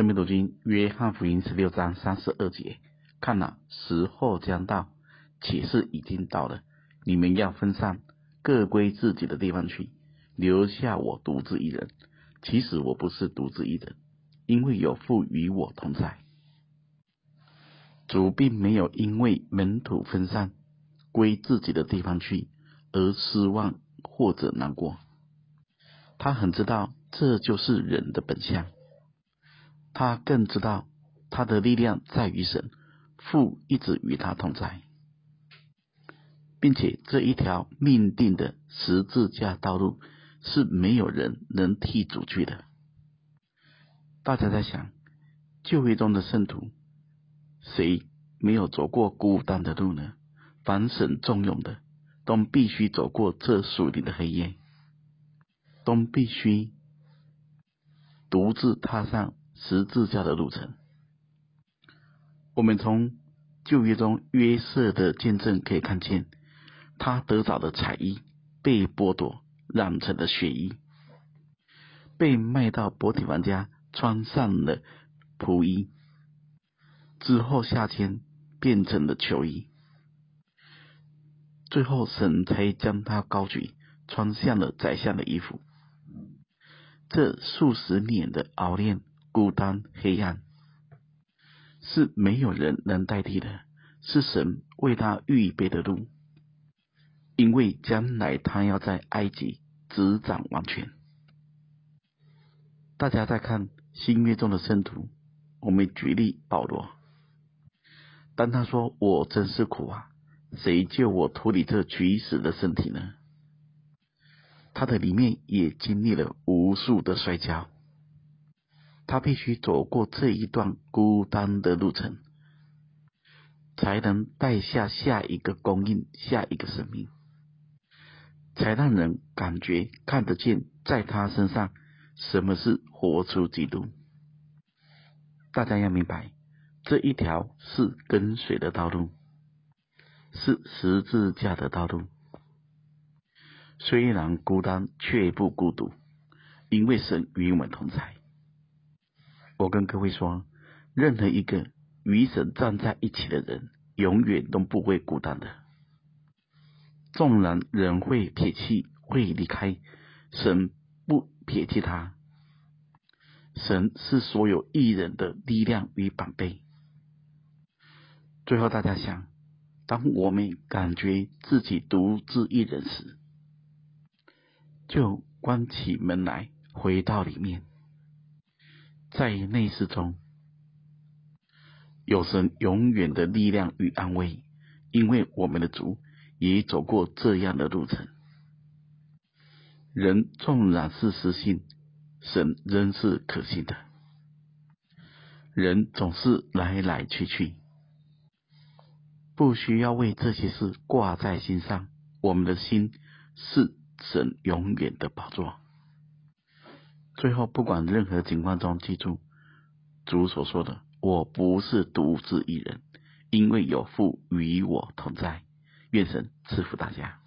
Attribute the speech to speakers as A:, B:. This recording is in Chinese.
A: 生命读经约翰福音十六章三十二节，看哪，时候将到，且是已经到了。你们要分散，各归自己的地方去，留下我独自一人。其实我不是独自一人，因为有父与我同在。主并没有因为门徒分散，归自己的地方去而失望或者难过。他很知道这就是人的本相。他更知道他的力量在于神，父一直与他同在。并且这一条命定的十字架道路是没有人能替主去的。大家在想，旧约中的圣徒，谁没有走过孤单的路呢？凡神重用的，都必须走过这属灵的黑夜，都必须独自踏上十字架的路程。我们从旧约中约瑟的见证可以看见。他得着的彩衣被剥夺，染成了血衣；被卖到波提乏家，穿上了仆衣，之后下监变成了囚衣。最后神才将他高举，穿上了宰相的衣服。这数十年的熬炼、孤单、黑暗，是没有人能代替的，是神为他预备的路。因为将来他要在埃及执掌王权。大家在看新约中的圣徒，我们举例保罗，当他说：“我真是苦啊，谁救我脱离这取死的身体呢？”他的里面也经历了无数的摔跤，他必须走过这一段孤单的路程，才能带下下一个供应，下一个生命。才让人感觉看得见，在他身上，什么是活出基督？大家要明白，这一条是跟随的道路，是十字架的道路。虽然孤单，却不孤独，因为神与我们同在。我跟各位说，任何一个与神站在一起的人，永远都不会孤单的。纵然人会撇弃，会离开，神不撇弃他。神是所有义人的力量与宝贝。最后，大家想，当我们感觉自己独自一人时，就关起门来，回到里面，在内室中，有神永远的力量与安慰，因为我们的主。也走过这样的路程。人纵然是失信，神仍是可信的。人总是来来去去，不需要为这些事挂在心上。我们的心是神永远的宝座。最后，不管任何情况中，记住主所说的：“我不是独自一人，因为有父与我同在。”愿神赐福大家。